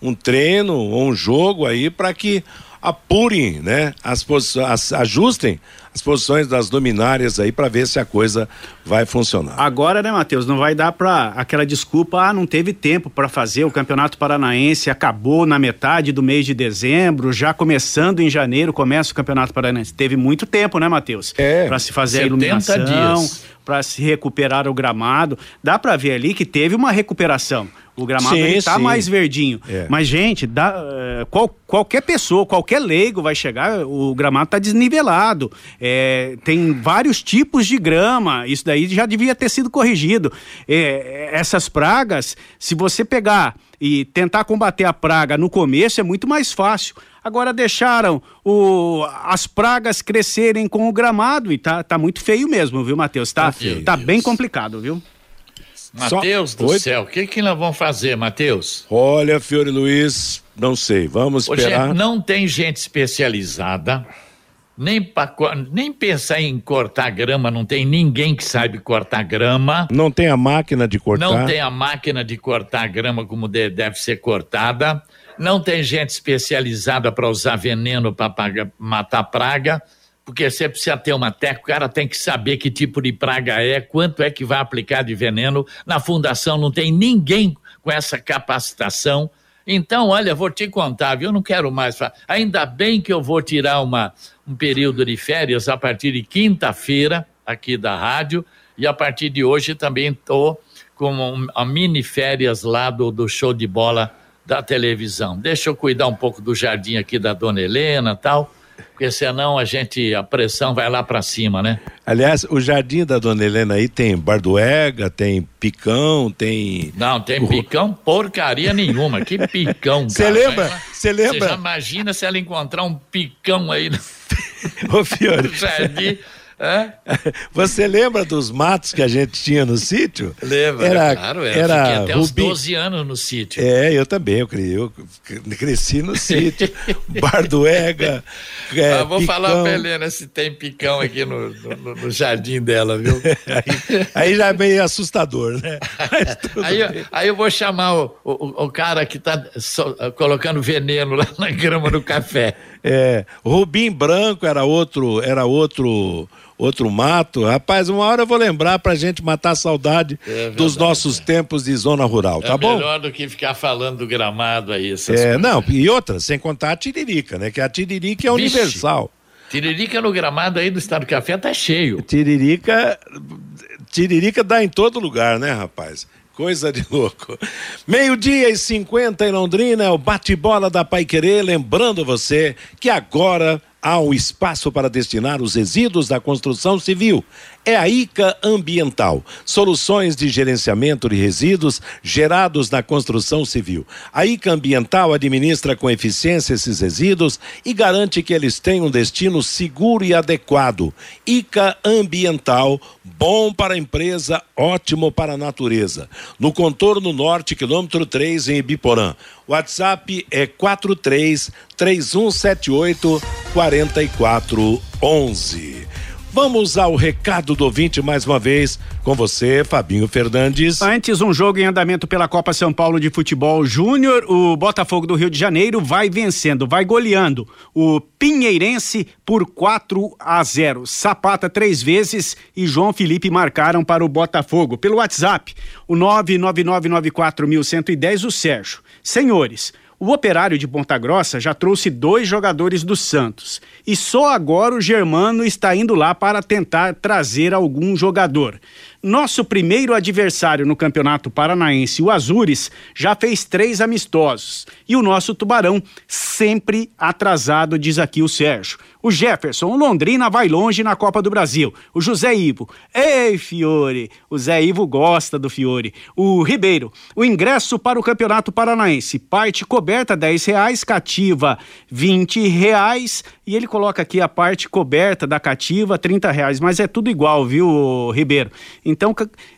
um treino ou um jogo aí para que apurem, né, as posições, ajustem as posições das luminárias aí para ver se a coisa vai funcionar. Agora, né, Matheus, não vai dar para aquela desculpa, ah, não teve tempo para fazer, o Campeonato Paranaense acabou na metade do mês de dezembro, já começando em janeiro começa o Campeonato Paranaense. Teve muito tempo, né, Matheus? É. Para se fazer a 70 iluminação, para se recuperar o gramado. Dá para ver ali que teve uma recuperação. O gramado Sim, ele tá sim. mais verdinho. É. Mas, gente, dá, eh, qual- qualquer pessoa, qualquer leigo vai chegar, o gramado tá desnivelado. É, tem vários tipos de grama. Isso daí já devia ter sido corrigido. É, essas pragas, se você pegar e tentar combater a praga no começo, é muito mais fácil. Agora deixaram o- as pragas crescerem com o gramado e tá, tá muito feio mesmo, viu, Matheus? Tá, feio. tá bem complicado, viu? Matheus do Oi? céu, o que que nós vamos fazer, Matheus? Olha, Fiore Luiz, não sei, vamos Ô, esperar. gente, não tem gente especializada, nem, pra, nem pensar em cortar grama, não tem ninguém que saiba cortar grama. Não tem a máquina de cortar. Não tem a máquina de cortar grama como deve ser cortada. Não tem gente especializada para usar veneno para matar praga, porque você precisa ter uma técnica, o cara tem que saber que tipo de praga é, quanto é que vai aplicar de veneno. Na fundação não tem ninguém com essa capacitação. Então, olha, vou te contar, viu? Eu não quero mais falar. Ainda bem que eu vou tirar uma, um período de férias a partir de quinta-feira, aqui da rádio, e a partir de hoje também estou com um, a mini férias lá do, do show de bola da televisão. Deixa eu cuidar um pouco do jardim aqui da dona Helena tal porque senão a gente, a pressão vai lá para cima, né? Aliás, o jardim da Dona Helena aí tem barduega, tem picão, tem... Não, tem picão porcaria nenhuma, que picão, Você lembra? Você lembra? Você já imagina se ela encontrar um picão aí no, Ô, Fiore. no jardim... É? Você lembra dos matos que a gente tinha no sítio? Lembra, era, claro. Era, era fiquei até uns 12 anos no sítio. É, eu também. Eu, eu cresci no sítio. Barduega. É, ah, vou picão. falar pra Helena se tem picão aqui no, no, no jardim dela, viu? aí, aí, já é meio assustador, né? aí, aí, eu vou chamar o, o, o cara que tá so, colocando veneno lá na grama do café. É, Rubim Branco era outro, era outro outro mato. Rapaz, uma hora eu vou lembrar pra gente matar a saudade é dos nossos tempos de zona rural, é tá bom? É melhor do que ficar falando do gramado aí. é, coisas. não, e outra, sem contar a tiririca, né? Que a tiririca é Vixe, universal. Tiririca no gramado aí do Estado do Café tá cheio. Tiririca, tiririca dá em todo lugar, né, rapaz? Coisa de louco. Meio-dia e 50 em Londrina, é o bate-bola da Pai Querer. Lembrando você que agora há um espaço para destinar os resíduos da construção civil. É a ICA Ambiental, soluções de gerenciamento de resíduos gerados na construção civil. A ICA Ambiental administra com eficiência esses resíduos e garante que eles tenham um destino seguro e adequado. ICA Ambiental, bom para a empresa, ótimo para a natureza. No contorno norte, quilômetro 3, em Ibiporã. WhatsApp é 43 3178 4411. Vamos ao recado do ouvinte mais uma vez com você, Fabinho Fernandes. Antes, um jogo em andamento pela Copa São Paulo de Futebol Júnior. O Botafogo do Rio de Janeiro vai vencendo, vai goleando o Pinheirense por 4 a 0. Sapata três vezes e João Felipe marcaram para o Botafogo. Pelo WhatsApp, o 99994110, o Sérgio. Senhores, o operário de Ponta Grossa já trouxe dois jogadores do Santos. E só agora o Germano está indo lá para tentar trazer algum jogador. Nosso primeiro adversário no Campeonato Paranaense, o Azures, já fez três amistosos. E o nosso Tubarão, sempre atrasado, diz aqui o Sérgio. O Jefferson, o Londrina vai longe na Copa do Brasil. O José Ivo, ei Fiore, o Zé Ivo gosta do Fiore. O Ribeiro, o ingresso para o Campeonato Paranaense, parte coberta dez reais, cativa vinte reais e ele coloca aqui a parte coberta da cativa trinta reais, mas é tudo igual, viu Ribeiro? Então,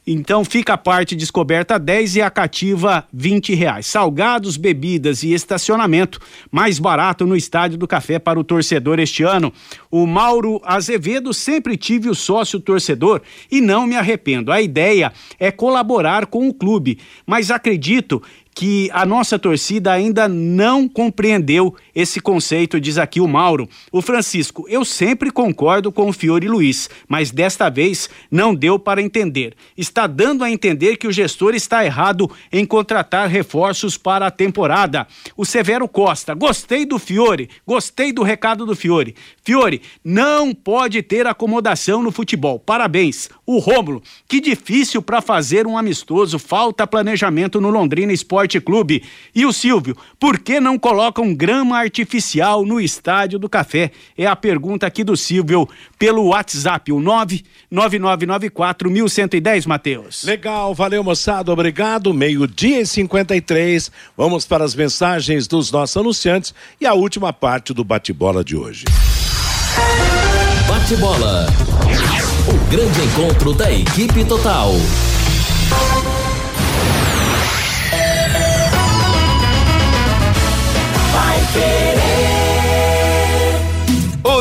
então fica a parte descoberta 10 e a cativa 20 reais. Salgados, bebidas e estacionamento mais barato no Estádio do Café para o torcedor este ano. O Mauro Azevedo sempre tive o sócio torcedor e não me arrependo. A ideia é colaborar com o clube, mas acredito que a nossa torcida ainda não compreendeu esse conceito, diz aqui o Mauro. O Francisco, eu sempre concordo com o Fiore Luiz, mas desta vez não deu para entender. Está dando a entender que o gestor está errado em contratar reforços para a temporada. O Severo Costa, gostei do Fiore, gostei do recado do Fiore. Fiore, não pode ter acomodação no futebol. Parabéns. O Rômulo, que difícil para fazer um amistoso, falta planejamento no Londrina Esporte Esporte Clube. E o Silvio, por que não colocam grama artificial no Estádio do Café? É a pergunta aqui do Silvio pelo WhatsApp, o 99994 1110, Matheus. Legal, valeu moçada, obrigado. Meio-dia e 53. Vamos para as mensagens dos nossos anunciantes e a última parte do bate-bola de hoje. Bate-bola. O grande encontro da equipe total. Confident.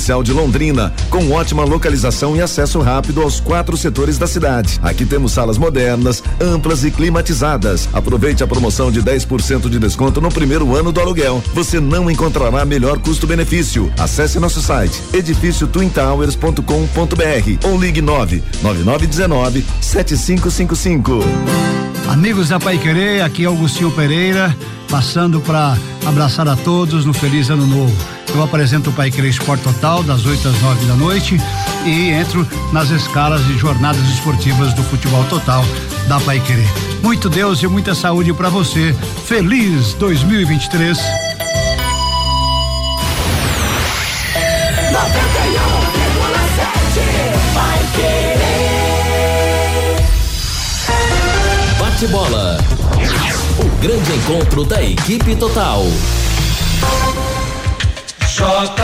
de Londrina, com ótima localização e acesso rápido aos quatro setores da cidade. Aqui temos salas modernas, amplas e climatizadas. Aproveite a promoção de 10% de desconto no primeiro ano do aluguel. Você não encontrará melhor custo-benefício. Acesse nosso site edifício twintowers.com.br ou ligue 9 9919 7555. Amigos da Pai Querer, aqui é Augustinho Pereira, passando para abraçar a todos no feliz ano novo. Eu apresento o Pai Querer Esporte Total das 8 às 9 da noite e entro nas escalas de jornadas esportivas do futebol total da Pai Querer. Muito Deus e muita saúde para você. Feliz 2023. Bate bola. O grande encontro da equipe total. J.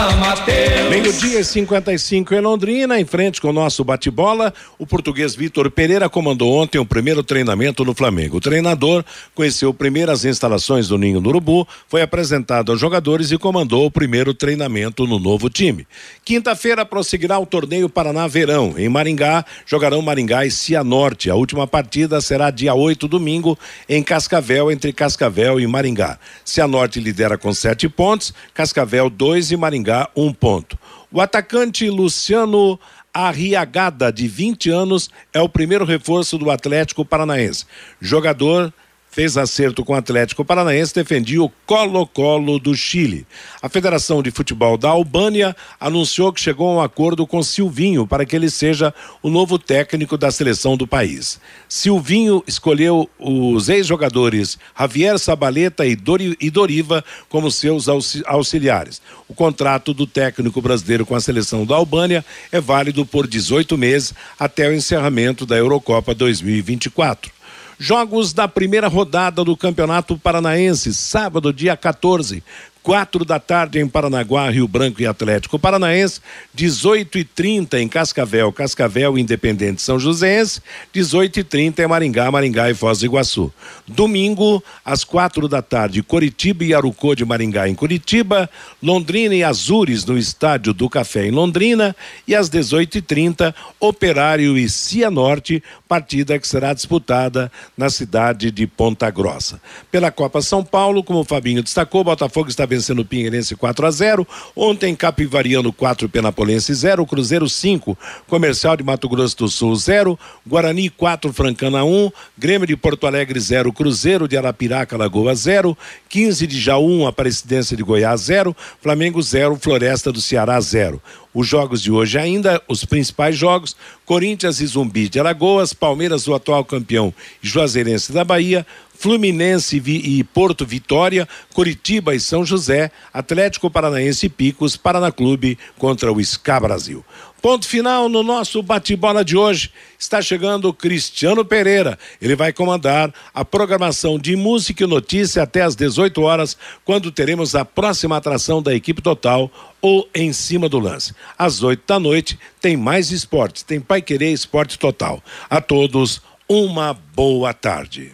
Meio-dia 55 em Londrina, em frente com o nosso bate-bola. O português Vitor Pereira comandou ontem o primeiro treinamento no Flamengo. O treinador conheceu primeiro as instalações do Ninho do Urubu, foi apresentado aos jogadores e comandou o primeiro treinamento no novo time. Quinta-feira prosseguirá o torneio Paraná Verão. Em Maringá, jogarão Maringá e Cianorte. A última partida será dia 8, domingo, em Cascavel, entre Cascavel e Maringá. Cianorte lidera com sete pontos, Cascavel dois e Maringá um ponto. O atacante Luciano Arriagada, de 20 anos, é o primeiro reforço do Atlético Paranaense. Jogador fez acerto com o Atlético Paranaense, defendia o Colo-Colo do Chile. A Federação de Futebol da Albânia anunciou que chegou a um acordo com Silvinho para que ele seja o novo técnico da seleção do país. Silvinho escolheu os ex-jogadores Javier Sabaleta e, Dori, e Doriva como seus auxiliares. O contrato do técnico brasileiro com a seleção da Albânia é válido por 18 meses até o encerramento da Eurocopa 2024. Jogos da primeira rodada do Campeonato Paranaense, sábado, dia 14 quatro da tarde em Paranaguá, Rio Branco e Atlético Paranaense, 18 e 30 em Cascavel, Cascavel Independente São Joséense, 18 e 30 em Maringá, Maringá e Foz do Iguaçu. Domingo, às quatro da tarde, Coritiba e Arucô de Maringá em Curitiba, Londrina e Azures no Estádio do Café em Londrina e às 18 e 30 Operário e Cianorte, partida que será disputada na cidade de Ponta Grossa. Pela Copa São Paulo, como o Fabinho destacou, Botafogo está vencendo o Pinheirense 4 a 0. Ontem Capivariano 4, Penapolense 0, Cruzeiro 5, Comercial de Mato Grosso do Sul 0, Guarani 4, Francana 1, Grêmio de Porto Alegre 0, Cruzeiro de Arapiraca Lagoa 0, 15 de Jaú, Aparecidense de Goiás 0, Flamengo 0, Floresta do Ceará 0 os jogos de hoje ainda, os principais jogos: Corinthians e Zumbi de Alagoas, Palmeiras, o atual campeão Juazeirense da Bahia, Fluminense e Porto Vitória, Curitiba e São José, Atlético Paranaense e Picos, Paraná Clube contra o SCA Brasil. Ponto final no nosso bate-bola de hoje. Está chegando Cristiano Pereira. Ele vai comandar a programação de música e notícia até às 18 horas, quando teremos a próxima atração da equipe total ou em cima do lance. Às 8 da noite tem mais esportes, tem Pai Querer Esporte Total. A todos, uma boa tarde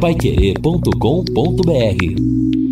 paiquerê.com.br